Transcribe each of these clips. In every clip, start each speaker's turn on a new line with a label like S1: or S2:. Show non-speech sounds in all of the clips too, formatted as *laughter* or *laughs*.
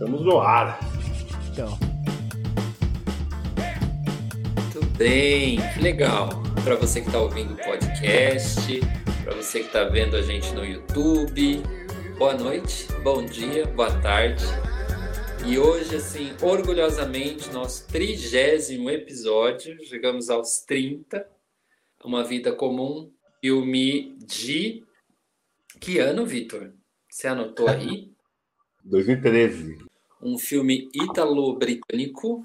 S1: Estamos no ar.
S2: Então,
S3: Muito bem, que legal. Para você que está ouvindo o podcast, para você que está vendo a gente no YouTube, boa noite, bom dia, boa tarde. E hoje, assim, orgulhosamente, nosso trigésimo episódio, chegamos aos 30, Uma Vida Comum, filme de... Que ano, Vitor? Você anotou aí? *laughs*
S1: 2013.
S3: Um filme ítalo-britânico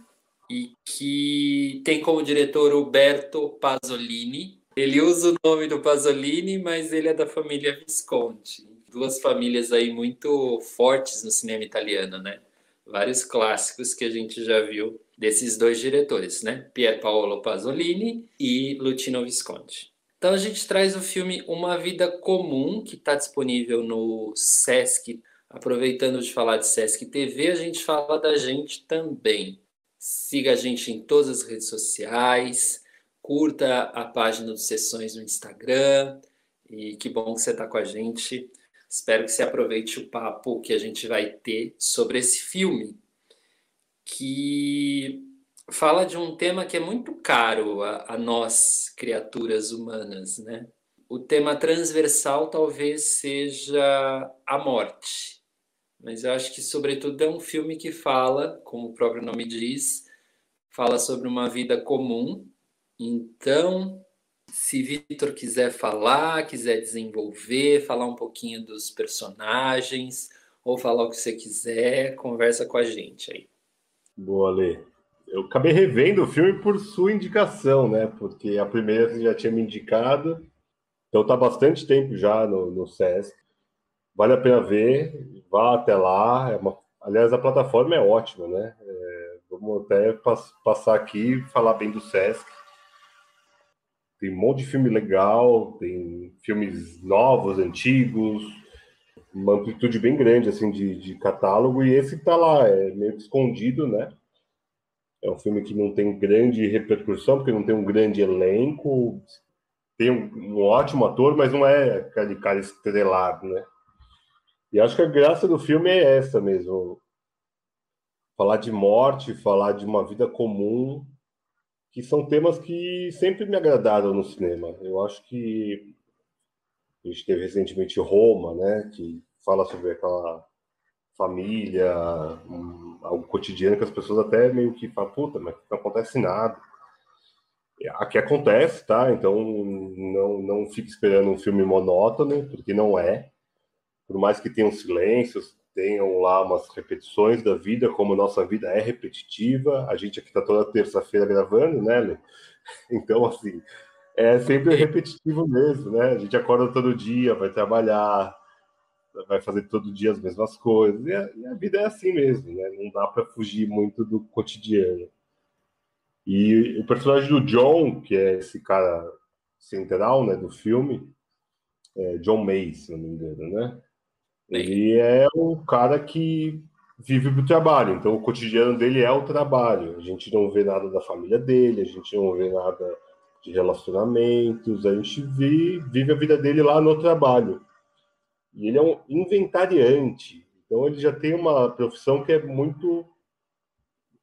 S3: e que tem como diretor Roberto Pasolini. Ele usa o nome do Pasolini, mas ele é da família Visconti. Duas famílias aí muito fortes no cinema italiano, né? Vários clássicos que a gente já viu desses dois diretores, né? Pier Paolo Pasolini e Luchino Visconti. Então a gente traz o filme Uma Vida Comum, que está disponível no Sesc Aproveitando de falar de Sesc TV, a gente fala da gente também. Siga a gente em todas as redes sociais, curta a página dos Sessões no Instagram. E que bom que você está com a gente. Espero que você aproveite o papo que a gente vai ter sobre esse filme, que fala de um tema que é muito caro a, a nós, criaturas humanas, né? O tema transversal talvez seja a morte mas eu acho que, sobretudo, é um filme que fala, como o próprio nome diz, fala sobre uma vida comum. Então, se Vitor quiser falar, quiser desenvolver, falar um pouquinho dos personagens, ou falar o que você quiser, conversa com a gente aí.
S1: Boa, Lê. Eu acabei revendo o filme por sua indicação, né? Porque a primeira você já tinha me indicado. Então tá bastante tempo já no, no SESC. Vale a pena ver, vá até lá. É uma... Aliás, a plataforma é ótima, né? É... Vamos até pass passar aqui e falar bem do Sesc. Tem um monte de filme legal, tem filmes novos, antigos, uma amplitude bem grande assim de, de catálogo. E esse tá lá, é meio escondido, né? É um filme que não tem grande repercussão, porque não tem um grande elenco. Tem um, um ótimo ator, mas não é aquele cara estrelado, né? E acho que a graça do filme é essa mesmo. Falar de morte, falar de uma vida comum, que são temas que sempre me agradaram no cinema. Eu acho que a gente teve recentemente Roma, né, que fala sobre aquela família, um, algo cotidiano que as pessoas até meio que falam, puta, mas não acontece nada. Aqui acontece, tá? Então não, não fique esperando um filme monótono, porque não é por mais que tenham silêncios, tenham lá umas repetições da vida, como nossa vida é repetitiva, a gente aqui está toda terça-feira gravando, né, Lê? *laughs* Então, assim, é sempre repetitivo mesmo, né? A gente acorda todo dia, vai trabalhar, vai fazer todo dia as mesmas coisas, e a, e a vida é assim mesmo, né? Não dá para fugir muito do cotidiano. E o personagem do John, que é esse cara central, né, do filme, é John May, se não me engano, né? Ele é o cara que vive para o trabalho, então o cotidiano dele é o trabalho. A gente não vê nada da família dele, a gente não vê nada de relacionamentos, a gente vive, vive a vida dele lá no trabalho. E ele é um inventariante, então ele já tem uma profissão que é muito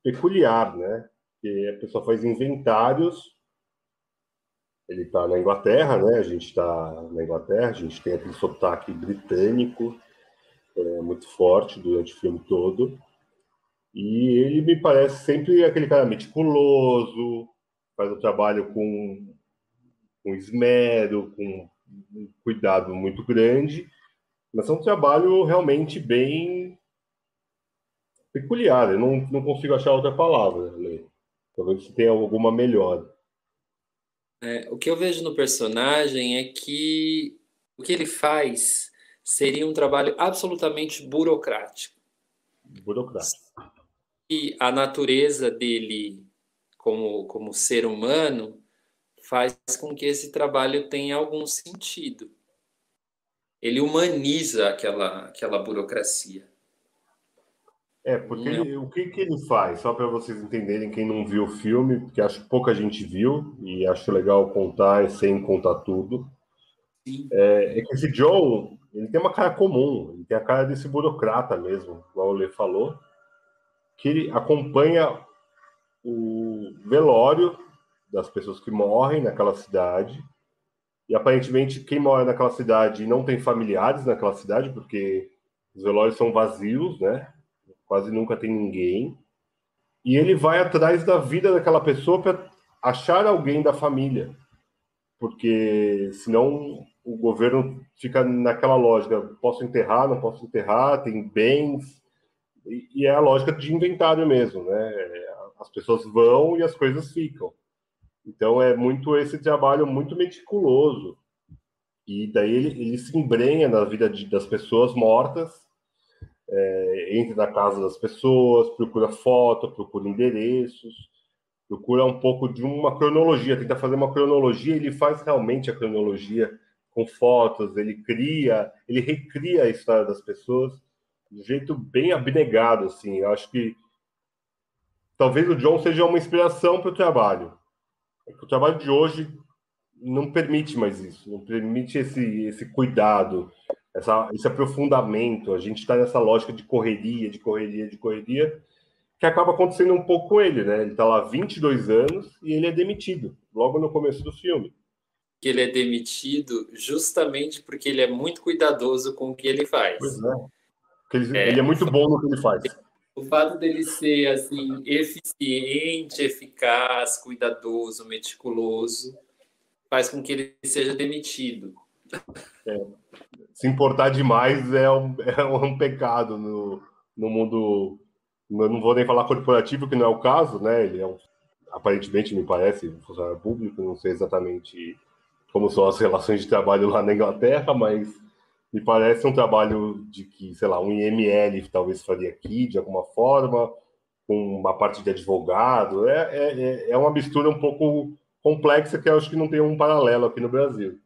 S1: peculiar, né? Que a pessoa faz inventários. Ele está na Inglaterra, né? A gente está na Inglaterra, a gente tem aquele sotaque britânico é, muito forte durante o filme todo. E ele me parece sempre aquele cara meticuloso, faz o trabalho com, com esmero, com um cuidado muito grande, mas é um trabalho realmente bem peculiar. Eu não, não consigo achar outra palavra, Lê. Talvez você tenha alguma melhor.
S3: É, o que eu vejo no personagem é que o que ele faz seria um trabalho absolutamente burocrático.
S1: Burocrático.
S3: E a natureza dele, como, como ser humano, faz com que esse trabalho tenha algum sentido. Ele humaniza aquela, aquela burocracia.
S1: É, porque ele, o que, que ele faz? Só para vocês entenderem, quem não viu o filme, porque acho que pouca gente viu, e acho legal contar sem contar tudo. É, é, que esse John, ele tem uma cara comum, ele tem a cara desse burocrata mesmo, igual o Lê falou. que ele acompanha o velório das pessoas que morrem naquela cidade. E aparentemente quem mora naquela cidade não tem familiares naquela cidade, porque os velórios são vazios, né? Quase nunca tem ninguém. E ele vai atrás da vida daquela pessoa para achar alguém da família. Porque senão o governo fica naquela lógica: posso enterrar, não posso enterrar, tem bens. E, é a lógica de inventário mesmo, né? As pessoas vão e as coisas ficam. Então é muito esse trabalho muito meticuloso. E daí ele, ele se embrenha na vida de, das pessoas mortas, é, entra na casa das pessoas, procura foto, procura endereços, procura um pouco de uma cronologia, tenta fazer uma cronologia, ele faz realmente a cronologia com fotos, ele cria, ele recria a história das pessoas de um jeito bem abnegado, assim. Eu acho que talvez o John seja uma inspiração para o trabalho. É o trabalho de hoje não permite mais isso, não permite esse, esse cuidado, essa, esse aprofundamento. A gente está nessa lógica de correria, de correria, de correria, que acaba acontecendo um pouco com ele, né? Ele está lá 22 anos e ele é demitido, logo no começo do filme.
S3: Que ele é demitido justamente porque ele é muito cuidadoso com o que ele faz.
S1: Pois é. Ele é, ele é muito bom no que ele faz.
S3: O fato dele ser assim eficiente, eficaz, cuidadoso, meticuloso, faz com que ele seja demitido.
S1: É. Se importar demais é um, *laughs* é um pecado no, no mundo. Eu não vou nem falar corporativo, que não é o caso, né? Ele é um, aparentemente, me parece, um funcionário público, não sei exatamente como são as relações de trabalho lá na Inglaterra, mas me parece um trabalho de que, sei lá, um IML talvez faria aqui, de alguma forma, com uma parte de advogado. É, é, é, é uma mistura um pouco complexa que eu acho que não tem um paralelo aqui no Brasil.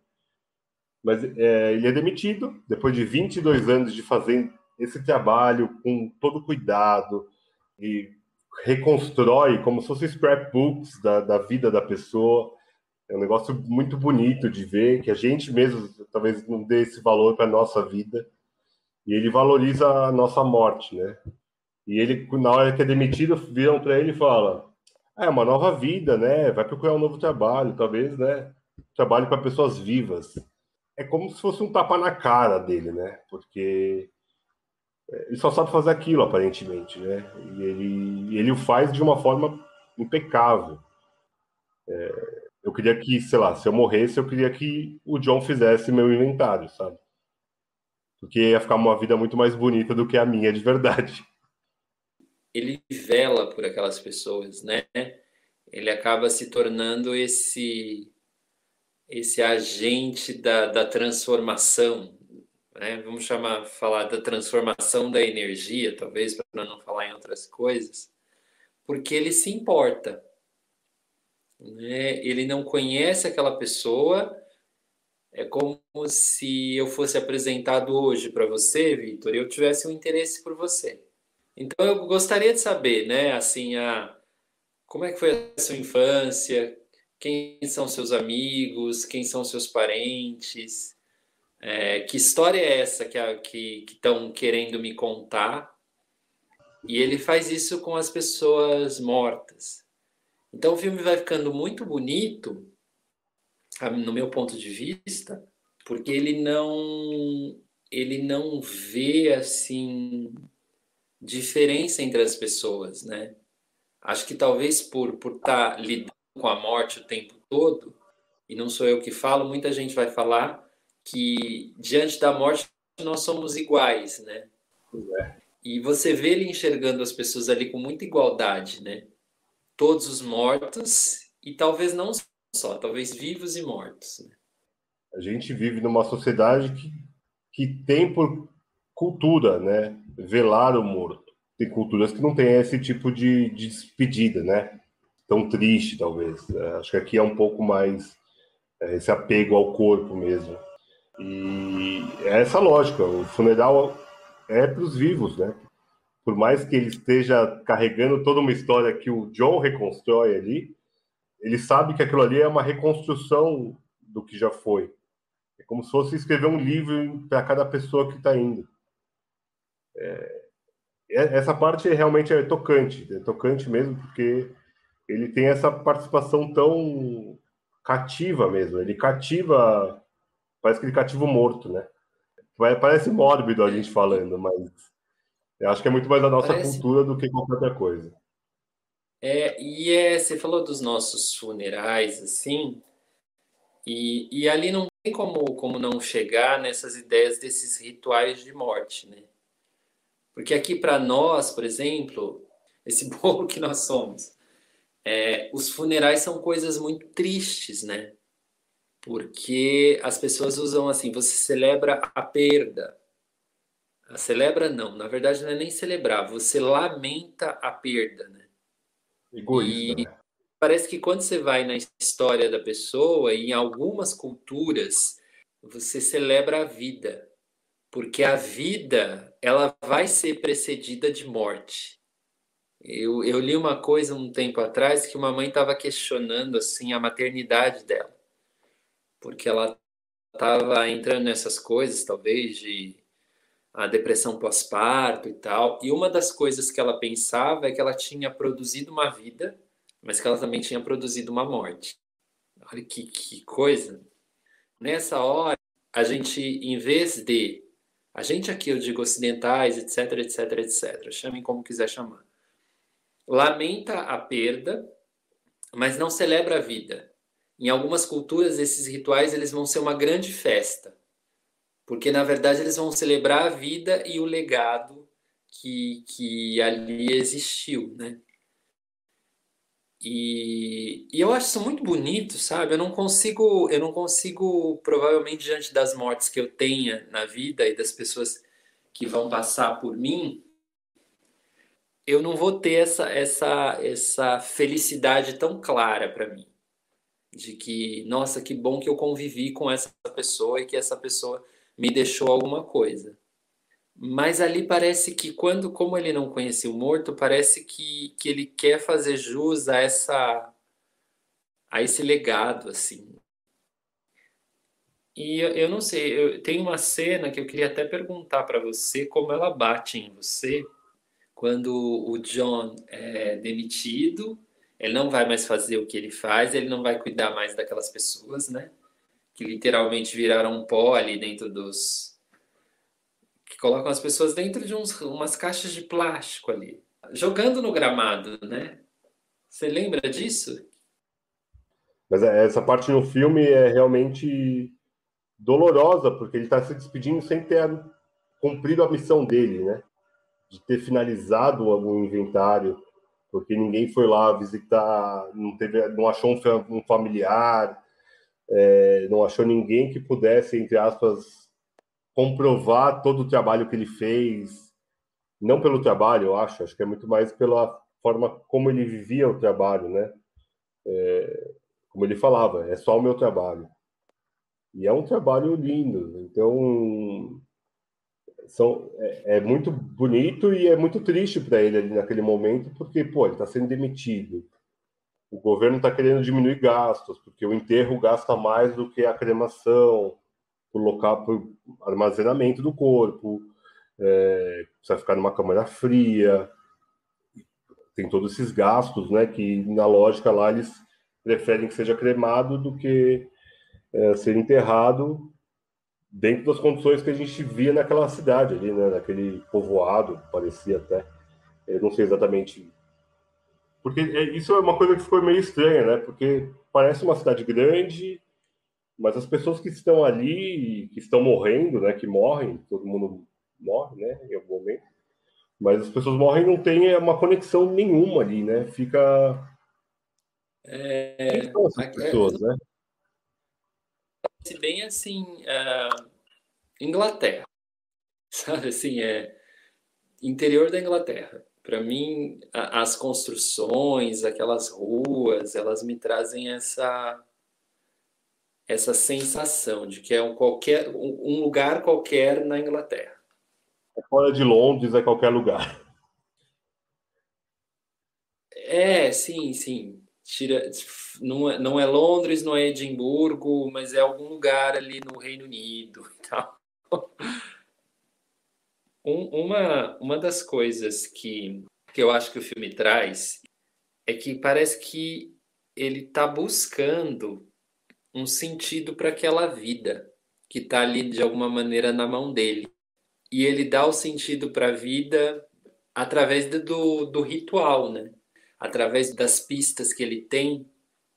S1: Mas é, ele é demitido depois de 22 anos de fazer esse trabalho com todo cuidado e reconstrói como se fossem scrapbooks da, da vida da pessoa é um negócio muito bonito de ver, que a gente mesmo talvez não dê esse valor para a nossa vida. E ele valoriza a nossa morte, né? E ele, na hora que é demitido, viram para ele e falam: ah, é uma nova vida, né? Vai procurar um novo trabalho, talvez, né? Trabalho para pessoas vivas. É como se fosse um tapa na cara dele, né? Porque ele só sabe fazer aquilo, aparentemente, né? E ele, ele o faz de uma forma impecável. É, eu queria que, sei lá, se eu morresse, eu queria que o John fizesse meu inventário, sabe? Porque ia ficar uma vida muito mais bonita do que a minha de verdade.
S3: Ele vela por aquelas pessoas, né? Ele acaba se tornando esse esse agente da, da transformação, né? Vamos chamar, falar da transformação da energia, talvez para não falar em outras coisas, porque ele se importa, né? ele não conhece aquela pessoa. É como se eu fosse apresentado hoje para você, Vitor, e eu tivesse um interesse por você. Então eu gostaria de saber, né, assim, a, como é que foi a sua infância, quem são seus amigos, quem são seus parentes, é, que história é essa que estão que, querendo me contar? E ele faz isso com as pessoas mortas. Então o filme vai ficando muito bonito, no meu ponto de vista, porque ele não ele não vê assim diferença entre as pessoas, né? Acho que talvez por por estar tá lidando com a morte o tempo todo, e não sou eu que falo, muita gente vai falar que diante da morte nós somos iguais, né? É. E você vê ele enxergando as pessoas ali com muita igualdade, né? Todos os mortos e talvez não só, talvez vivos e mortos. Né?
S1: A gente vive numa sociedade que, que tem por cultura, né, velar o morto. Tem culturas que não têm esse tipo de, de despedida, né? Tão triste, talvez. É, acho que aqui é um pouco mais é, esse apego ao corpo mesmo. E é essa lógica. O funeral é para os vivos, né? Por mais que ele esteja carregando toda uma história que o John reconstrói ali, ele sabe que aquilo ali é uma reconstrução do que já foi. É como se fosse escrever um livro para cada pessoa que está indo. É... essa parte realmente é tocante, é tocante mesmo, porque ele tem essa participação tão cativa mesmo. Ele cativa, parece que ele cativa o morto, né? Parece mórbido a gente falando, mas eu acho que é muito mais a nossa parece... cultura do que qualquer outra coisa.
S3: É, e é, você falou dos nossos funerais, assim, e, e ali não tem como, como não chegar nessas ideias desses rituais de morte, né? Porque aqui para nós, por exemplo, *laughs* esse bolo que nós somos, é, os funerais são coisas muito tristes, né? Porque as pessoas usam assim, você celebra a perda. Celebra não, na verdade não é nem celebrar, você lamenta a perda, né?
S1: Egoísta, e né?
S3: parece que quando você vai na história da pessoa, em algumas culturas, você celebra a vida porque a vida ela vai ser precedida de morte. Eu, eu li uma coisa um tempo atrás que uma mãe estava questionando assim a maternidade dela, porque ela estava entrando nessas coisas, talvez de a depressão pós-parto e tal. E uma das coisas que ela pensava é que ela tinha produzido uma vida, mas que ela também tinha produzido uma morte. Olha que, que coisa. Nessa hora, a gente, em vez de a gente aqui, eu digo ocidentais, etc, etc, etc. Chamem como quiser chamar. Lamenta a perda, mas não celebra a vida. Em algumas culturas, esses rituais eles vão ser uma grande festa, porque na verdade eles vão celebrar a vida e o legado que, que ali existiu, né? E, e, eu acho isso muito bonito, sabe? Eu não consigo, eu não consigo, provavelmente diante das mortes que eu tenha na vida e das pessoas que vão passar por mim, eu não vou ter essa essa essa felicidade tão clara para mim, de que, nossa, que bom que eu convivi com essa pessoa e que essa pessoa me deixou alguma coisa. Mas ali parece que quando, como ele não conhecia o morto, parece que, que ele quer fazer jus a essa a esse legado assim. E eu, eu não sei, eu, tem uma cena que eu queria até perguntar para você como ela bate em você quando o John é demitido, ele não vai mais fazer o que ele faz, ele não vai cuidar mais daquelas pessoas, né? Que literalmente viraram um pó ali dentro dos que colocam as pessoas dentro de uns, umas caixas de plástico ali, jogando no gramado, né? Você lembra disso?
S1: Mas é, essa parte no filme é realmente dolorosa, porque ele está se despedindo sem ter cumprido a missão dele, né? De ter finalizado algum inventário, porque ninguém foi lá visitar, não, teve, não achou um familiar, é, não achou ninguém que pudesse, entre aspas, comprovar todo o trabalho que ele fez, não pelo trabalho, eu acho, acho que é muito mais pela forma como ele vivia o trabalho, né? É, como ele falava, é só o meu trabalho. E é um trabalho lindo, então são, é, é muito bonito e é muito triste para ele ali naquele momento, porque, pô, ele está sendo demitido. O governo está querendo diminuir gastos, porque o enterro gasta mais do que a cremação por local, armazenamento do corpo, é, precisa ficar numa câmara fria, tem todos esses gastos, né? Que na lógica lá eles preferem que seja cremado do que é, ser enterrado dentro das condições que a gente via naquela cidade ali, né? Naquele povoado, parecia até. Eu não sei exatamente. Porque é, isso é uma coisa que ficou meio estranha, né? Porque parece uma cidade grande, mas as pessoas que estão ali, que estão morrendo, né, que morrem, todo mundo morre, né, em algum momento, mas as pessoas morrem e não tem uma conexão nenhuma ali, né, fica...
S3: É... Quem são essas pessoas, é... né? Bem assim, uh, Inglaterra, *laughs* sabe, assim, é interior da Inglaterra. Para mim, a, as construções, aquelas ruas, elas me trazem essa essa sensação de que é um, qualquer, um lugar qualquer na Inglaterra.
S1: É fora de Londres, é qualquer lugar.
S3: É, sim, sim. Tira, não, é, não é Londres, não é Edimburgo, mas é algum lugar ali no Reino Unido e tal. *laughs* Um, uma, uma das coisas que, que eu acho que o filme traz é que parece que ele está buscando um sentido para aquela vida que está ali de alguma maneira na mão dele. E ele dá o sentido para a vida através do, do ritual, né? através das pistas que ele tem.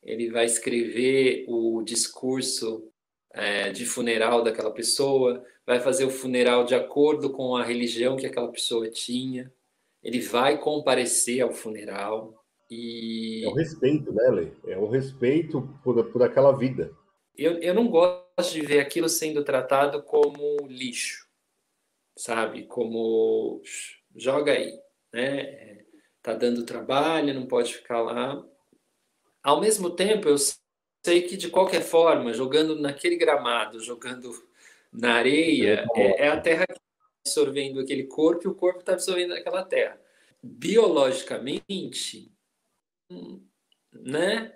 S3: Ele vai escrever o discurso é, de funeral daquela pessoa, vai fazer o funeral de acordo com a religião que aquela pessoa tinha, ele vai comparecer ao funeral e...
S1: É um respeito, né, Lê? É um respeito por, por aquela vida.
S3: Eu, eu não gosto de ver aquilo sendo tratado como lixo, sabe? Como joga aí, né? Tá dando trabalho, não pode ficar lá. Ao mesmo tempo, eu sei que de qualquer forma, jogando naquele gramado, jogando na areia, é, é a terra que está absorvendo aquele corpo e o corpo está absorvendo aquela terra. Biologicamente, né?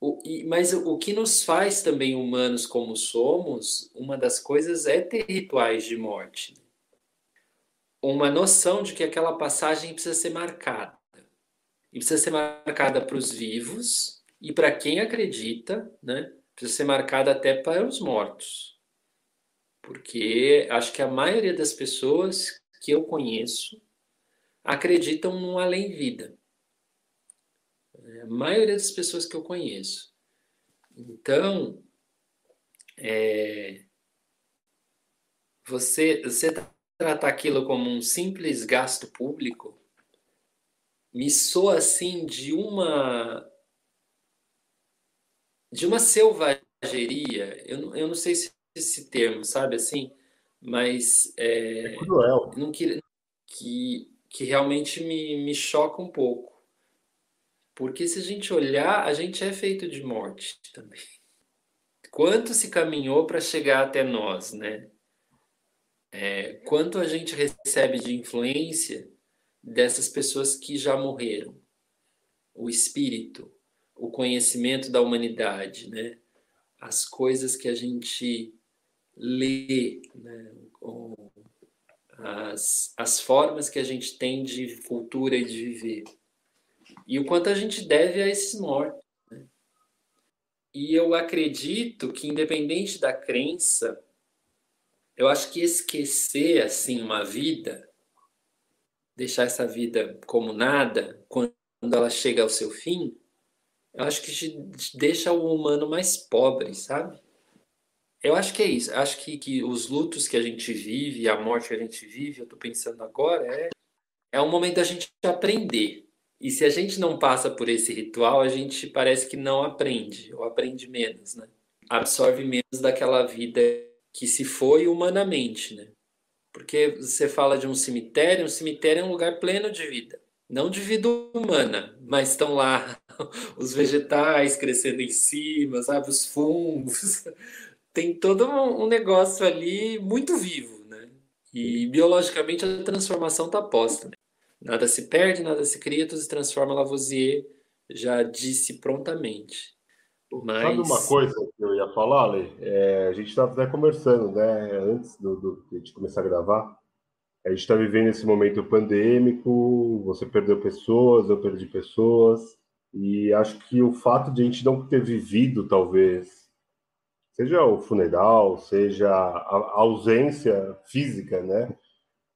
S3: O, e, mas o, o que nos faz também humanos como somos, uma das coisas é ter rituais de morte. Uma noção de que aquela passagem precisa ser marcada. E precisa ser marcada para os vivos e para quem acredita, né? Precisa ser marcada até para os mortos porque acho que a maioria das pessoas que eu conheço acreditam num além-vida. A maioria das pessoas que eu conheço. Então, é, você, você tratar aquilo como um simples gasto público me soa assim de uma de uma selvageria. Eu, eu não sei se esse termo, sabe assim? Mas é,
S1: é cruel.
S3: Não que, que, que realmente me, me choca um pouco. Porque se a gente olhar, a gente é feito de morte também. Quanto se caminhou para chegar até nós, né? É, quanto a gente recebe de influência dessas pessoas que já morreram, o espírito, o conhecimento da humanidade, né? As coisas que a gente ler né, as, as formas que a gente tem de cultura e de viver. E o quanto a gente deve a esses mortos. Né? E eu acredito que, independente da crença, eu acho que esquecer assim uma vida, deixar essa vida como nada, quando ela chega ao seu fim, eu acho que deixa o humano mais pobre, sabe? Eu acho que é isso. Acho que, que os lutos que a gente vive, a morte que a gente vive, eu estou pensando agora, é, é um momento da gente aprender. E se a gente não passa por esse ritual, a gente parece que não aprende, ou aprende menos, né? Absorve menos daquela vida que se foi humanamente, né? Porque você fala de um cemitério, um cemitério é um lugar pleno de vida. Não de vida humana, mas estão lá *laughs* os vegetais crescendo em cima, sabe? Os fungos, tem todo um negócio ali muito vivo, né? E biologicamente a transformação está posta. Né? Nada se perde, nada se cria, tudo se transforma. Lavoisier já disse prontamente.
S1: Mas... Sabe uma coisa que eu ia falar, Lê? É, a gente estava até conversando, né? Antes do, do, de começar a gravar. A gente está vivendo esse momento pandêmico, você perdeu pessoas, eu perdi pessoas. E acho que o fato de a gente não ter vivido, talvez, seja o funeral, seja a ausência física, né?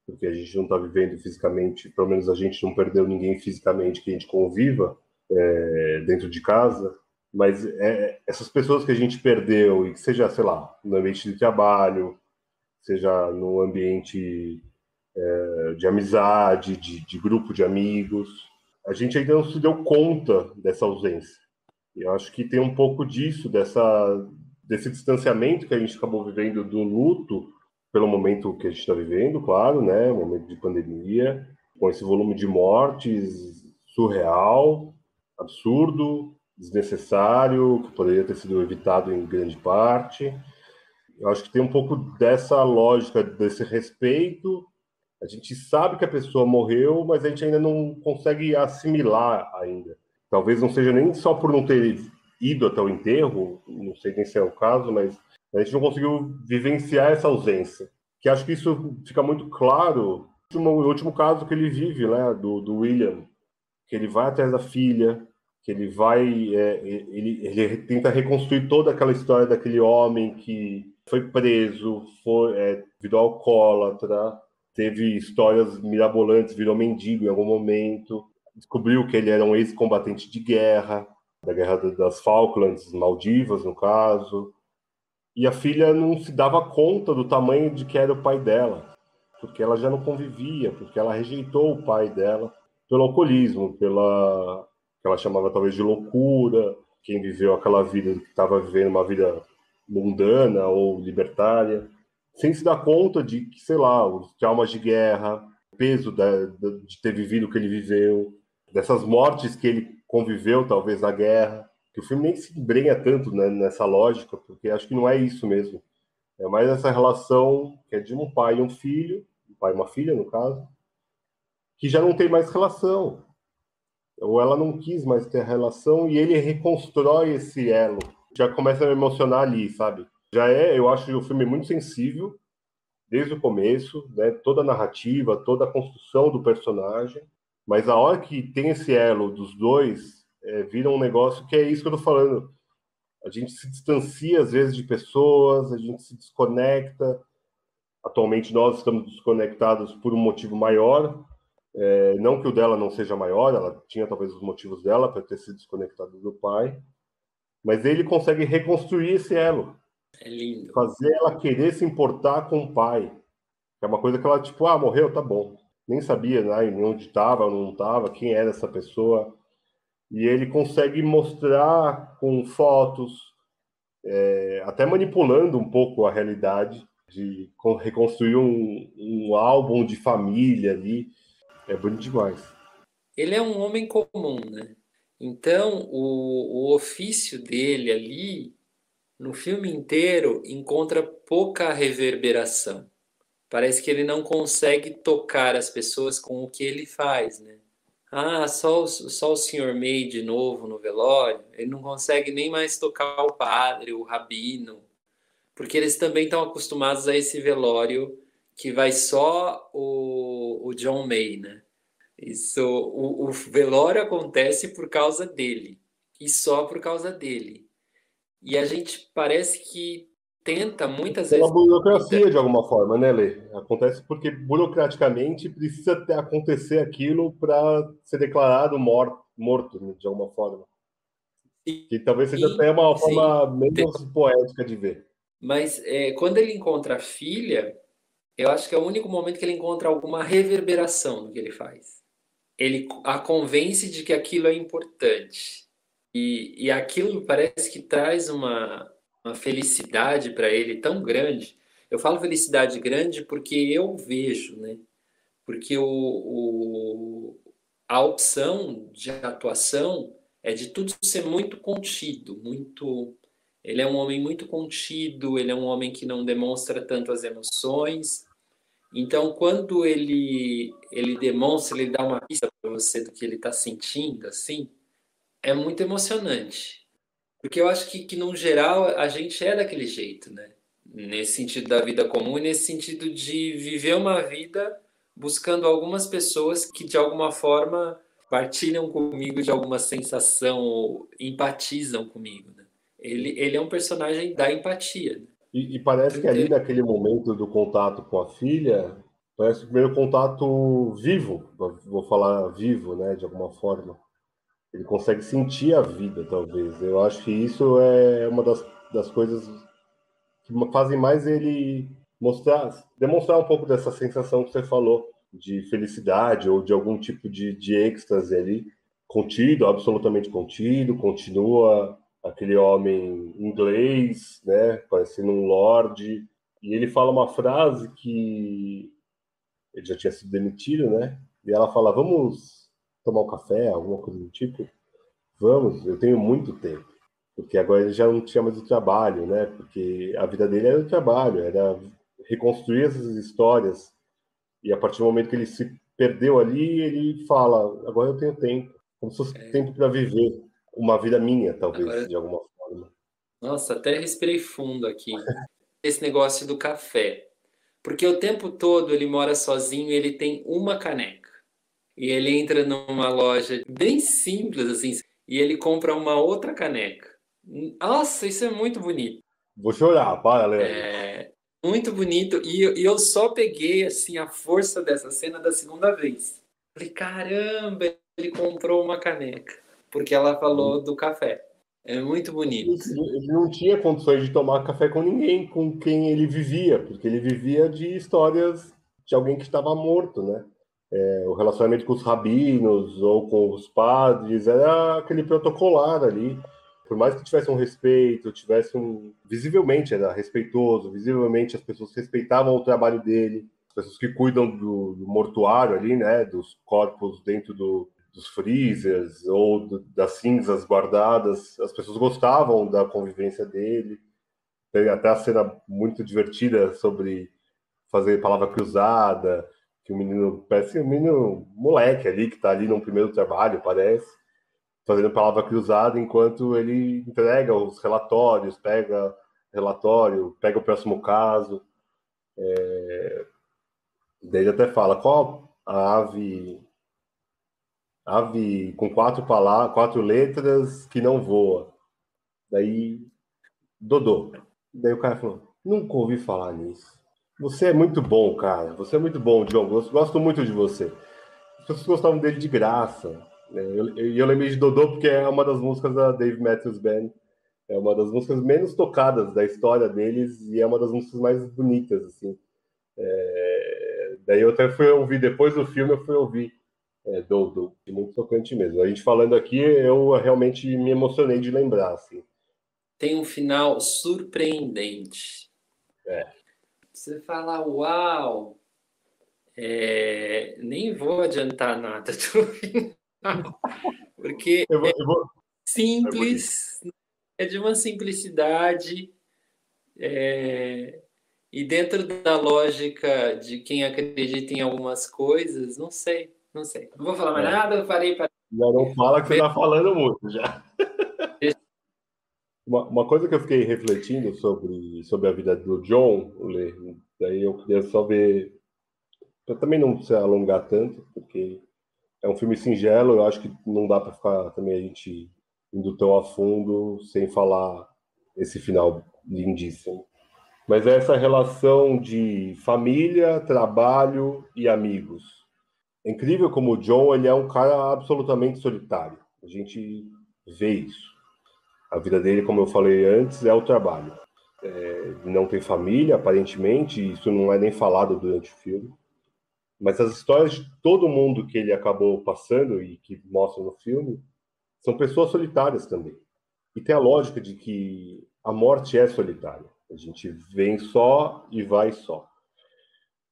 S1: Porque a gente não está vivendo fisicamente, pelo menos a gente não perdeu ninguém fisicamente que a gente conviva é, dentro de casa, mas é, essas pessoas que a gente perdeu, e que seja, sei lá, no ambiente de trabalho, seja no ambiente é, de amizade, de, de grupo de amigos, a gente ainda não se deu conta dessa ausência. Eu acho que tem um pouco disso, dessa desse distanciamento que a gente acabou vivendo do luto pelo momento que a gente está vivendo, claro, né, momento de pandemia, com esse volume de mortes surreal, absurdo, desnecessário, que poderia ter sido evitado em grande parte. Eu acho que tem um pouco dessa lógica, desse respeito. A gente sabe que a pessoa morreu, mas a gente ainda não consegue assimilar ainda. Talvez não seja nem só por não ter ido até o enterro, não sei nem se é o caso, mas a gente não conseguiu vivenciar essa ausência. Que acho que isso fica muito claro O último caso que ele vive, né, do, do William, que ele vai atrás da filha, que ele vai, é, ele, ele tenta reconstruir toda aquela história daquele homem que foi preso, foi, é, virou alcoólatra, teve histórias mirabolantes, virou mendigo em algum momento, descobriu que ele era um ex-combatente de guerra, da guerra das Falklands, Maldivas, no caso, e a filha não se dava conta do tamanho de que era o pai dela, porque ela já não convivia, porque ela rejeitou o pai dela pelo alcoolismo, pela que ela chamava talvez de loucura, quem viveu aquela vida que estava vivendo uma vida mundana ou libertária, sem se dar conta de que, sei lá, os traumas de guerra, o peso da, de ter vivido o que ele viveu, dessas mortes que ele conviveu, talvez, na guerra, que o filme nem se embrenha tanto né, nessa lógica, porque acho que não é isso mesmo. É mais essa relação que é de um pai e um filho, um pai e uma filha, no caso, que já não tem mais relação. Ou ela não quis mais ter relação e ele reconstrói esse elo. Já começa a me emocionar ali, sabe? Já é, eu acho o filme muito sensível, desde o começo, né? Toda a narrativa, toda a construção do personagem. Mas a hora que tem esse elo dos dois, é, vira um negócio que é isso que eu tô falando. A gente se distancia, às vezes, de pessoas, a gente se desconecta. Atualmente, nós estamos desconectados por um motivo maior, é, não que o dela não seja maior, ela tinha talvez os motivos dela para ter se desconectado do pai, mas ele consegue reconstruir esse elo.
S3: É lindo.
S1: Fazer ela querer se importar com o pai. É uma coisa que ela, tipo, ah, morreu, tá bom. Nem sabia né, onde estava, não estava, quem era essa pessoa. E ele consegue mostrar com fotos, é, até manipulando um pouco a realidade, de reconstruir um, um álbum de família ali é bonito demais.
S3: Ele é um homem comum, né? Então, o, o ofício dele ali, no filme inteiro, encontra pouca reverberação. Parece que ele não consegue tocar as pessoas com o que ele faz, né? Ah, só, só o senhor May de novo no velório. Ele não consegue nem mais tocar o padre, o rabino, porque eles também estão acostumados a esse velório que vai só o, o John May, né? Isso, o, o velório acontece por causa dele e só por causa dele. E a gente parece que tenta muitas
S1: Pela
S3: vezes.
S1: Pela burocracia, de alguma forma, né, Lê? Acontece porque burocraticamente precisa ter, acontecer aquilo para ser declarado morto, morto, né, de alguma forma. Que talvez seja até uma forma sim. menos poética de ver.
S3: Mas é, quando ele encontra a filha, eu acho que é o único momento que ele encontra alguma reverberação no que ele faz. Ele a convence de que aquilo é importante. E, e aquilo parece que traz uma, uma felicidade para ele tão grande. Eu falo felicidade grande porque eu vejo, né? Porque o, o, a opção de atuação é de tudo ser muito contido, muito. Ele é um homem muito contido, ele é um homem que não demonstra tanto as emoções, então, quando ele ele demonstra, ele dá uma pista para você do que ele está sentindo, assim, é muito emocionante. Porque eu acho que, que, no geral, a gente é daquele jeito, né? Nesse sentido da vida comum e nesse sentido de viver uma vida buscando algumas pessoas que, de alguma forma, partilham comigo de alguma sensação ou empatizam comigo. Né? Ele, ele é um personagem da empatia. Né?
S1: E, e parece que ali naquele momento do contato com a filha, parece o primeiro contato vivo, vou falar vivo, né, de alguma forma. Ele consegue sentir a vida, talvez. Eu acho que isso é uma das, das coisas que fazem mais ele mostrar, demonstrar um pouco dessa sensação que você falou de felicidade ou de algum tipo de, de êxtase ali, contido, absolutamente contido, continua aquele homem inglês, né, parecendo um lord, e ele fala uma frase que ele já tinha sido demitido, né? E ela fala: "Vamos tomar um café, alguma coisa do tipo?" "Vamos, eu tenho muito tempo." Porque agora ele já não tinha mais o trabalho, né? Porque a vida dele era o trabalho, era reconstruir essas histórias. E a partir do momento que ele se perdeu ali, ele fala: "Agora eu tenho tempo." Como se fosse é. tempo para viver uma vida minha, talvez, Agora... de alguma forma.
S3: Nossa, até respirei fundo aqui. *laughs* Esse negócio do café. Porque o tempo todo ele mora sozinho e ele tem uma caneca. E ele entra numa loja bem simples, assim, e ele compra uma outra caneca. Nossa, isso é muito bonito.
S1: Vou chorar, para, Léo.
S3: É muito bonito. E, e eu só peguei, assim, a força dessa cena da segunda vez. Falei, caramba, ele comprou uma caneca. Porque ela falou do café. É muito bonito.
S1: Ele não tinha condições de tomar café com ninguém, com quem ele vivia, porque ele vivia de histórias de alguém que estava morto, né? É, o relacionamento com os rabinos ou com os padres era aquele protocolar ali. Por mais que tivesse um respeito, tivesse um. Visivelmente era respeitoso, visivelmente as pessoas respeitavam o trabalho dele, as pessoas que cuidam do, do mortuário ali, né? Dos corpos dentro do, dos freezers ou do, das cinzas guardadas, as pessoas gostavam da convivência dele. Tem até a cena muito divertida sobre fazer palavra cruzada, que o menino parece um menino moleque ali que está ali no primeiro trabalho, parece, fazendo palavra cruzada enquanto ele entrega os relatórios, pega relatório, pega o próximo caso. É... Daí ele até fala qual a ave ave com quatro palavras, quatro letras que não voa. Daí, Dodô. Daí o cara falou: nunca ouvi falar nisso. Você é muito bom, cara. Você é muito bom, John. Gosto, gosto muito de você. As pessoas gostavam dele de graça. E eu, eu, eu, lembrei de Dodô porque é uma das músicas da Dave Matthews Band. É uma das músicas menos tocadas da história deles e é uma das músicas mais bonitas, assim. É... Daí eu até fui ouvir, depois do filme eu fui ouvir é, do, do, muito tocante mesmo. A gente falando aqui, eu realmente me emocionei de lembrar, assim.
S3: Tem um final surpreendente.
S1: É.
S3: Você fala, uau! É, nem vou adiantar nada *laughs* do final, porque
S1: eu vou, eu vou...
S3: é simples, é de uma simplicidade é, e dentro da lógica de quem acredita em algumas coisas, não sei não sei. Não vou falar mais é. nada, eu parei para.
S1: Já não fala que você está falando muito já. Uma, uma coisa que eu fiquei refletindo sobre, sobre a vida do John, daí eu queria só ver. Para também não se alongar tanto, porque é um filme singelo, eu acho que não dá para ficar também a gente indo tão a fundo sem falar esse final lindíssimo. Mas é essa relação de família, trabalho e amigos é incrível como o John ele é um cara absolutamente solitário. A gente vê isso. A vida dele, como eu falei antes, é o trabalho. É, não tem família, aparentemente, isso não é nem falado durante o filme. Mas as histórias de todo mundo que ele acabou passando e que mostram no filme são pessoas solitárias também. E tem a lógica de que a morte é solitária. A gente vem só e vai só.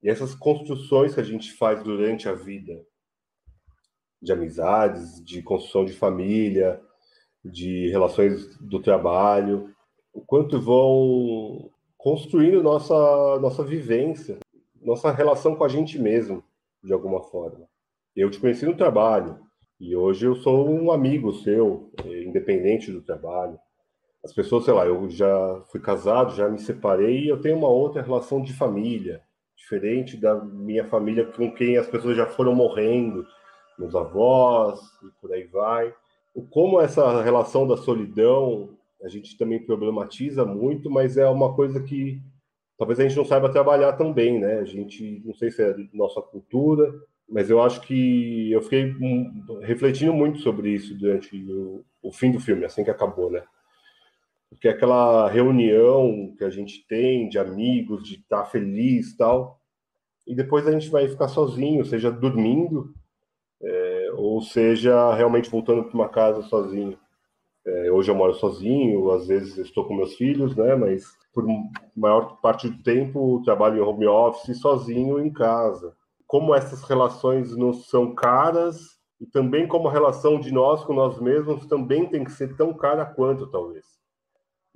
S1: E essas construções que a gente faz durante a vida, de amizades, de construção de família, de relações do trabalho, o quanto vão construindo nossa nossa vivência, nossa relação com a gente mesmo, de alguma forma. Eu te conheci no trabalho e hoje eu sou um amigo seu, independente do trabalho. As pessoas, sei lá, eu já fui casado, já me separei e eu tenho uma outra relação de família, diferente da minha família com quem as pessoas já foram morrendo, meus avós e por aí vai. Como essa relação da solidão a gente também problematiza muito, mas é uma coisa que talvez a gente não saiba trabalhar tão bem, né? A gente não sei se é nossa cultura, mas eu acho que eu fiquei refletindo muito sobre isso durante o, o fim do filme, assim que acabou, né? porque aquela reunião que a gente tem de amigos, de estar tá feliz tal, e depois a gente vai ficar sozinho, seja dormindo, ou seja realmente voltando para uma casa sozinho. É, hoje eu moro sozinho, às vezes estou com meus filhos, né? Mas por maior parte do tempo trabalho em home office sozinho em casa. Como essas relações nos são caras e também como a relação de nós com nós mesmos também tem que ser tão cara quanto talvez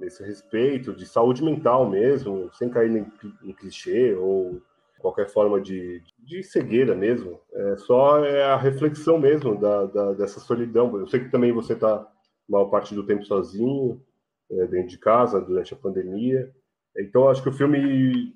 S1: nesse respeito, de saúde mental mesmo, sem cair em, em clichê ou qualquer forma de, de cegueira mesmo. É só é a reflexão mesmo da, da dessa solidão. Eu sei que também você está maior parte do tempo sozinho, é, dentro de casa, durante a pandemia. Então, acho que o filme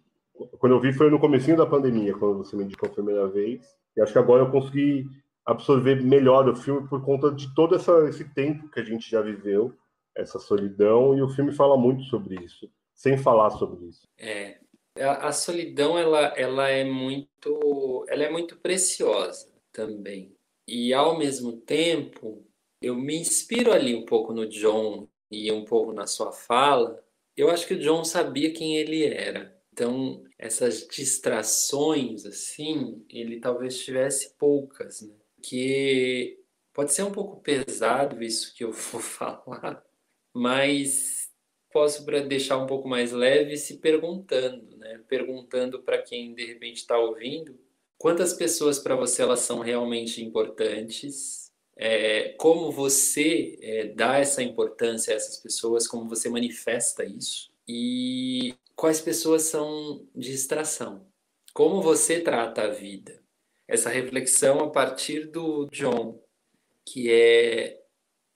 S1: Quando eu vi foi no comecinho da pandemia, quando você me indicou a primeira vez. E acho que agora eu consegui absorver melhor o filme por conta de todo essa, esse tempo que a gente já viveu, essa solidão, e o filme fala muito sobre isso, sem falar sobre isso.
S3: É, a, a solidão ela, ela é muito, ela é muito preciosa também. E ao mesmo tempo, eu me inspiro ali um pouco no John e um pouco na sua fala. Eu acho que o John sabia quem ele era. Então, essas distrações, assim, ele talvez tivesse poucas, né? Que pode ser um pouco pesado isso que eu *laughs* vou falar, mas posso deixar um pouco mais leve se perguntando, né? Perguntando para quem de repente está ouvindo, quantas pessoas para você elas são realmente importantes é, como você é, dá essa importância a essas pessoas, como você manifesta isso e quais pessoas são distração. Como você trata a vida. Essa reflexão a partir do John, que é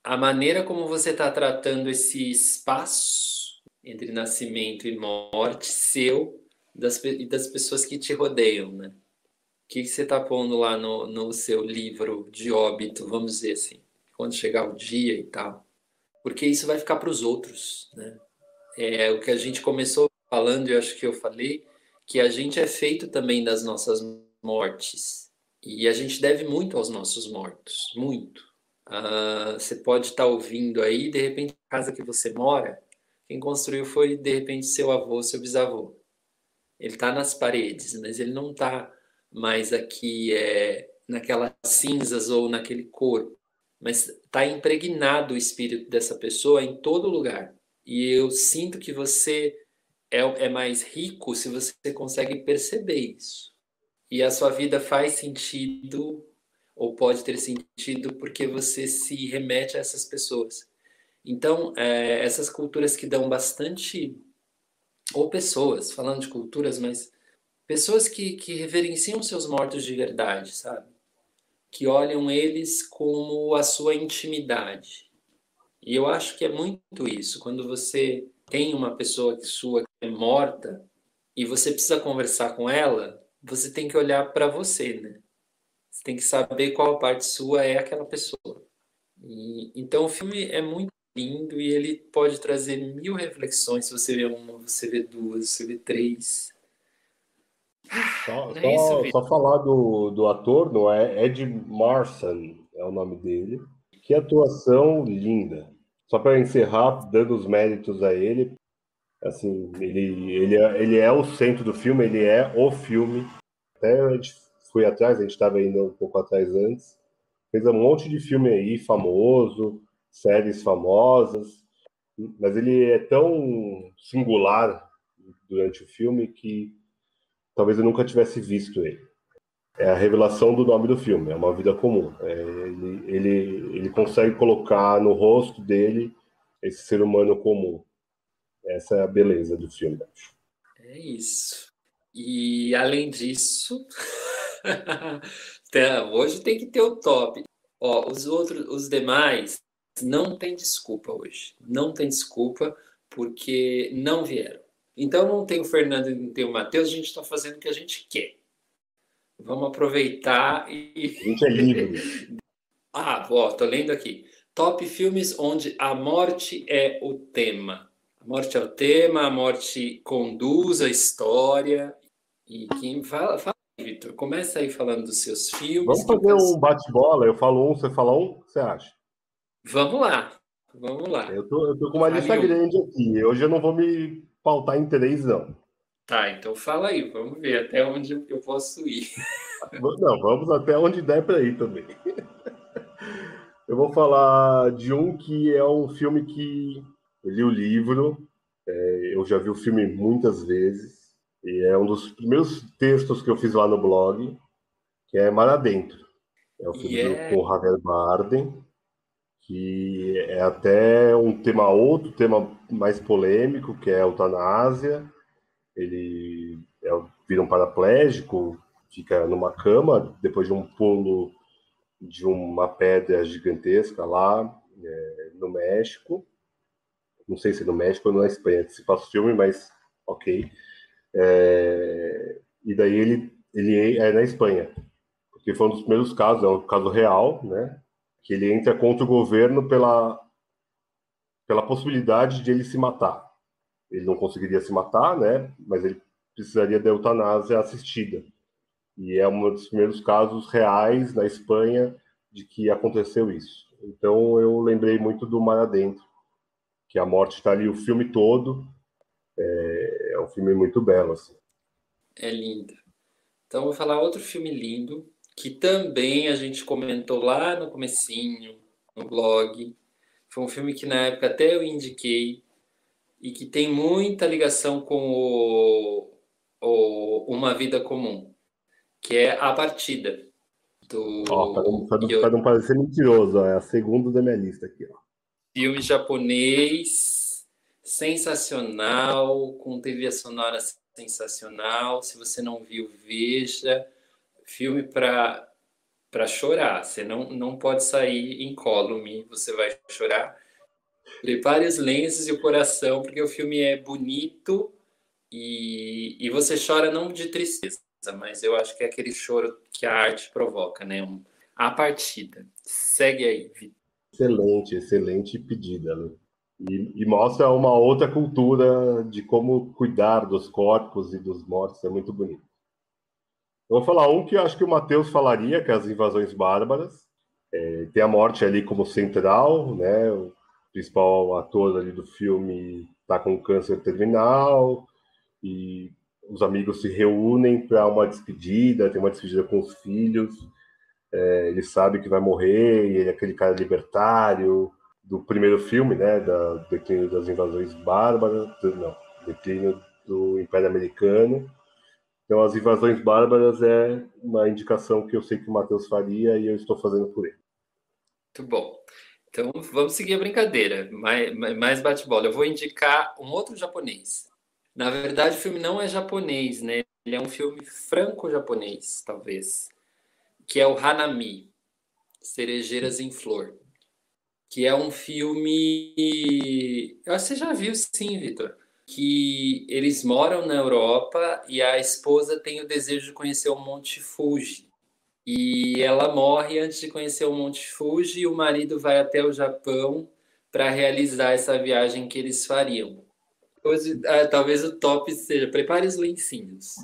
S3: a maneira como você está tratando esse espaço entre nascimento e morte seu das, e das pessoas que te rodeiam, né? que, que você está pondo lá no, no seu livro de óbito, vamos dizer assim, quando chegar o dia e tal. Porque isso vai ficar para os outros, né? É o que a gente começou falando, e acho que eu falei, que a gente é feito também das nossas mortes. E a gente deve muito aos nossos mortos, muito. Uh, você pode estar tá ouvindo aí, de repente, a casa que você mora, quem construiu foi, de repente, seu avô, seu bisavô. Ele está nas paredes, mas ele não está mais aqui é naquelas cinzas ou naquele corpo, mas está impregnado o espírito dessa pessoa em todo lugar. E eu sinto que você é, é mais rico se você consegue perceber isso. E a sua vida faz sentido, ou pode ter sentido, porque você se remete a essas pessoas. Então, é, essas culturas que dão bastante, ou pessoas, falando de culturas, mas Pessoas que, que reverenciam seus mortos de verdade, sabe? Que olham eles como a sua intimidade. E eu acho que é muito isso. Quando você tem uma pessoa sua que é morta e você precisa conversar com ela, você tem que olhar para você, né? Você tem que saber qual parte sua é aquela pessoa. E, então o filme é muito lindo e ele pode trazer mil reflexões. Se você vê uma, você vê duas, você vê três.
S1: Só, é só, isso, só, falar do, do ator, não é? Ed Marson é o nome dele. Que atuação linda. Só para encerrar, dando os méritos a ele, assim, ele, ele, é, ele é o centro do filme, ele é o filme. Até a gente foi atrás, a gente estava indo um pouco atrás antes. Fez um monte de filme aí famoso, séries famosas, mas ele é tão singular durante o filme que talvez eu nunca tivesse visto ele. É a revelação do nome do filme, é uma vida comum. É, ele, ele, ele consegue colocar no rosto dele esse ser humano comum. Essa é a beleza do filme, acho.
S3: É isso. E além disso, *laughs* *laughs* hoje tem que ter o top. Ó, os outros, os demais, não tem desculpa hoje. Não tem desculpa porque não vieram. Então não tem o Fernando e não tem o Matheus, a gente está fazendo o que a gente quer. Vamos aproveitar e.
S1: A gente é livre. *laughs*
S3: ah, ó, tô lendo aqui. Top filmes onde a morte é o tema. A morte é o tema, a morte conduz a história. E quem fala, fala Vitor, começa aí falando dos seus filmes.
S1: Vamos fazer um bate-bola. Eu falo um, você fala um, o que você acha?
S3: Vamos lá. Vamos lá.
S1: Eu tô, eu tô com uma lista grande aqui. Hoje eu não vou me pautar em três, não.
S3: Tá, então fala aí, vamos ver até onde eu posso ir. *laughs*
S1: Não, vamos até onde der para ir também. *laughs* Eu vou falar de um que é um filme que eu li o livro, é, eu já vi o filme muitas vezes, e é um dos primeiros textos que eu fiz lá no blog, que é Mar Adentro. É o filme yeah. com Javier Bardem, que é até um tema outro, tema mais polêmico, que é a eutanásia. Ele é, vira um paraplégico, fica numa cama depois de um pulo de uma pedra gigantesca lá é, no México. Não sei se é no México ou na Espanha se passa o filme, mas ok. É, e daí ele, ele é na Espanha, porque foi um dos primeiros casos, é um caso real, né? Que ele entra contra o governo pela, pela possibilidade de ele se matar. Ele não conseguiria se matar, né? Mas ele precisaria da eutanásia assistida. E é um dos primeiros casos reais na Espanha de que aconteceu isso. Então eu lembrei muito do Mar Adentro, que a morte está ali o filme todo. É, um filme muito belo, assim.
S3: É lindo. Então vou falar outro filme lindo que também a gente comentou lá no comecinho, no blog. Foi um filme que na época até eu indiquei e que tem muita ligação com o, o Uma Vida Comum, que é A Partida. Do
S1: ó, para não, para não parecer mentiroso, ó, é a segunda da minha lista aqui. Ó.
S3: Filme japonês, sensacional, com trilha sonora sensacional. Se você não viu, veja. Filme para chorar. Você não, não pode sair incólume, você vai chorar. Prepare os lenços e o coração, porque o filme é bonito e, e você chora não de tristeza, mas eu acho que é aquele choro que a arte provoca, né? A partida. Segue aí, Vitor.
S1: Excelente, excelente pedida, né? E, e, mostra uma outra cultura de como cuidar dos corpos e dos mortos, é muito bonito. Eu vou falar um que eu acho que o Matheus falaria, que é as invasões bárbaras. É, tem a morte ali como central, né? O principal ator ali do filme está com câncer terminal e os amigos se reúnem para uma despedida, tem uma despedida com os filhos. É, ele sabe que vai morrer e ele é aquele cara libertário do primeiro filme, né, da declínio das invasões bárbaras, não, declínio do Império Americano. Então, as invasões bárbaras é uma indicação que eu sei que o Matheus faria e eu estou fazendo por ele.
S3: Muito bom. Então, vamos seguir a brincadeira. Mais, mais bate-bola. Eu vou indicar um outro japonês. Na verdade, o filme não é japonês, né? Ele é um filme franco-japonês, talvez. Que é o Hanami, Cerejeiras em Flor. Que é um filme... Você já viu, sim, Vitor que eles moram na Europa e a esposa tem o desejo de conhecer o Monte Fuji. E ela morre antes de conhecer o Monte Fuji e o marido vai até o Japão para realizar essa viagem que eles fariam. Hoje, ah, talvez o top seja prepare os lencinhos.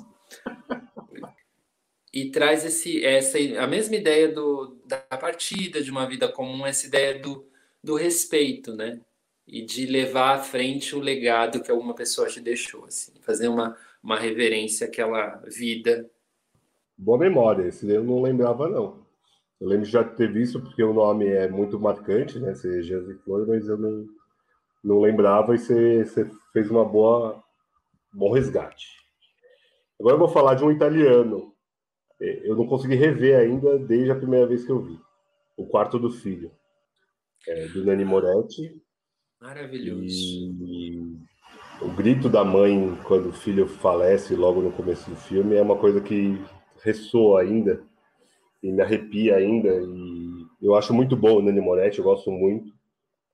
S3: e traz esse, essa, a mesma ideia do, da partida, de uma vida comum, essa ideia do, do respeito, né? e de levar à frente o legado que alguma pessoa te deixou, assim, fazer uma, uma reverência àquela vida.
S1: Boa memória, esse eu não lembrava não. Eu lembro de já ter visto porque o nome é muito marcante, né, Cerejas e Flores, mas eu não, não lembrava e você, você fez uma boa bom resgate. Agora eu vou falar de um italiano. É, eu não consegui rever ainda desde a primeira vez que eu vi. O Quarto do Filho, é, do Nani Moretti,
S3: Maravilhoso.
S1: E o grito da mãe quando o filho falece logo no começo do filme é uma coisa que ressoa ainda e me arrepia ainda. E eu acho muito bom o Nani Moretti, eu gosto muito.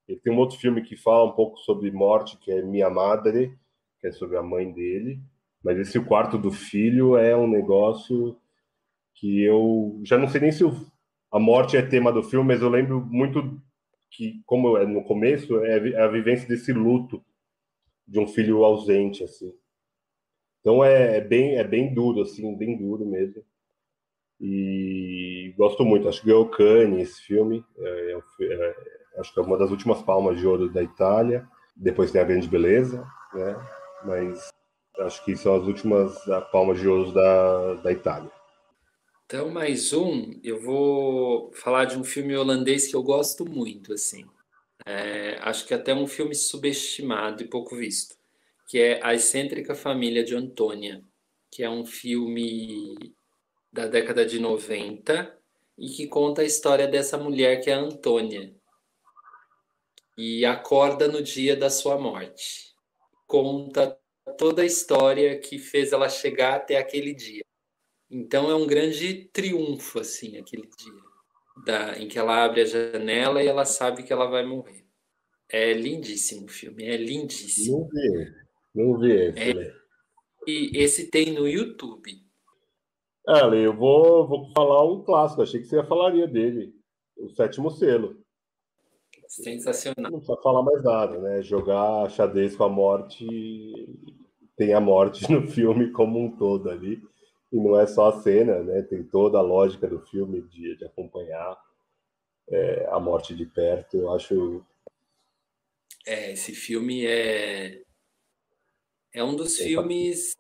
S1: Ele tem um outro filme que fala um pouco sobre morte, que é Minha Madre, que é sobre a mãe dele. Mas esse o quarto do filho é um negócio que eu já não sei nem se a morte é tema do filme, mas eu lembro muito que, como é no começo, é a vivência desse luto de um filho ausente, assim. Então é, é, bem, é bem duro, assim, bem duro mesmo. E gosto muito. Acho que ganhou Cannes esse filme. É, é, é, acho que é uma das últimas palmas de ouro da Itália. Depois tem a Grande Beleza, né? Mas acho que são as últimas palmas de ouro da, da Itália.
S3: Então, mais um, eu vou falar de um filme holandês que eu gosto muito, assim. É, acho que até um filme subestimado e pouco visto, que é A Excêntrica Família de Antônia, que é um filme da década de 90 e que conta a história dessa mulher que é a Antônia e acorda no dia da sua morte. Conta toda a história que fez ela chegar até aquele dia. Então é um grande triunfo, assim, aquele dia, da, em que ela abre a janela e ela sabe que ela vai morrer. É lindíssimo o filme, é lindíssimo.
S1: Não vi, não vi esse,
S3: é,
S1: né?
S3: esse tem no YouTube.
S1: É, Ale, eu vou, vou falar um clássico. Achei que você ia falaria dele. O Sétimo Selo.
S3: Sensacional.
S1: Não precisa falar mais nada, né? Jogar xadrez com a morte. Tem a morte *laughs* no filme como um todo ali. E não é só a cena, né? Tem toda a lógica do filme de, de acompanhar é, a morte de perto. Eu acho.
S3: É, esse filme é. É um dos filmes.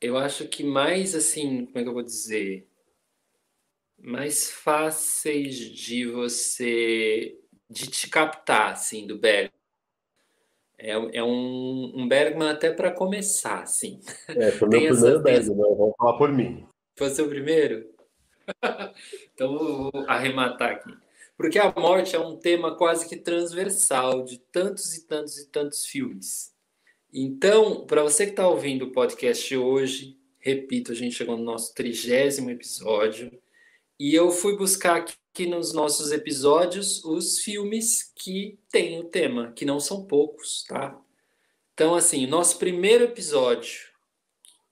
S3: Eu acho que mais assim, como é que eu vou dizer? Mais fáceis de você. de te captar, assim, do Bergman. É, é um, um Bergman até para começar, assim.
S1: É, foi *laughs* meu primeiro Bergman, né? vamos falar por mim.
S3: Foi seu primeiro? *laughs* então vou arrematar aqui. Porque a morte é um tema quase que transversal de tantos e tantos e tantos filmes. Então, para você que está ouvindo o podcast hoje, repito, a gente chegou no nosso trigésimo episódio e eu fui buscar aqui nos nossos episódios os filmes que têm o tema, que não são poucos, tá? Então, assim, nosso primeiro episódio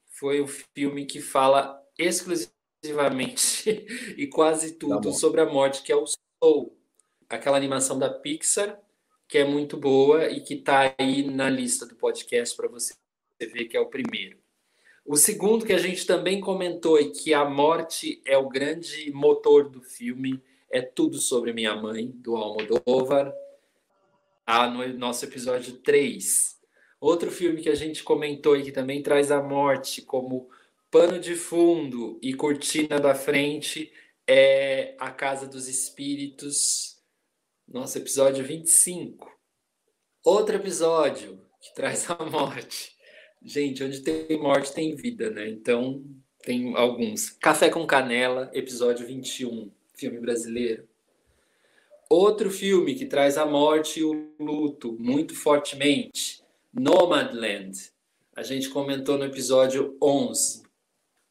S3: foi o filme que fala exclusivamente exclusivamente *laughs* e quase tudo tá sobre a morte, que é o Soul, aquela animação da Pixar, que é muito boa e que está aí na lista do podcast para você ver que é o primeiro. O segundo que a gente também comentou e que a morte é o grande motor do filme é Tudo Sobre Minha Mãe, do Almodóvar, ah, no nosso episódio 3. Outro filme que a gente comentou e que também traz a morte como Pano de fundo e cortina da frente é A Casa dos Espíritos, nosso episódio 25. Outro episódio que traz a morte. Gente, onde tem morte tem vida, né? Então, tem alguns. Café com Canela, episódio 21, filme brasileiro. Outro filme que traz a morte e o luto muito fortemente, Nomadland. A gente comentou no episódio 11.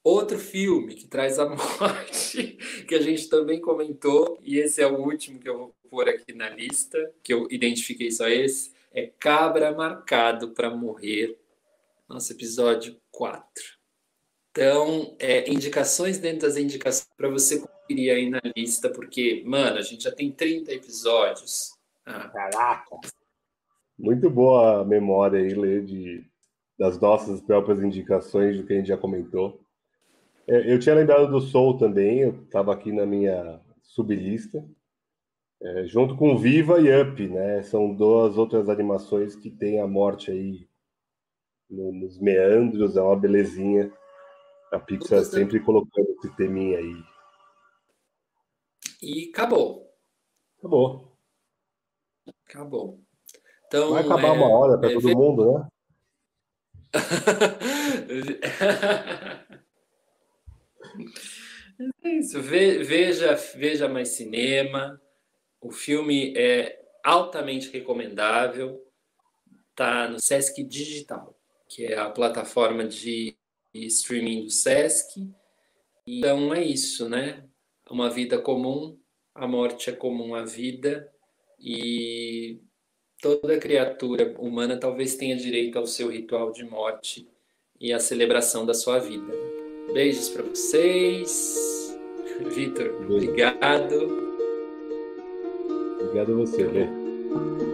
S3: Outro filme que traz a *laughs* morte, que a gente também comentou, e esse é o último que eu vou pôr aqui na lista, que eu identifiquei só esse, é Cabra Marcado para Morrer, nosso episódio 4. Então, é, indicações dentro das indicações para você conferir aí na lista, porque, mano, a gente já tem 30 episódios.
S1: Ah. Caraca! Muito boa memória aí, Lê, de, das nossas próprias indicações do que a gente já comentou. É, eu tinha lembrado do Soul também, eu estava aqui na minha sublista, é, junto com Viva e Up, né? São duas outras animações que tem a morte aí no, nos meandros, é uma belezinha. A Pixar sempre colocando esse teminha aí.
S3: E acabou.
S1: Acabou.
S3: Acabou. Então,
S1: Vai acabar é, uma hora para é, todo mundo, né? *laughs*
S3: É isso. Veja, veja mais cinema. O filme é altamente recomendável. Tá no Sesc Digital, que é a plataforma de streaming do Sesc. Então é isso, né? Uma vida comum, a morte é comum à vida e toda criatura humana talvez tenha direito ao seu ritual de morte e à celebração da sua vida. Beijos para vocês. Vitor, obrigado.
S1: Obrigado a você, Lê.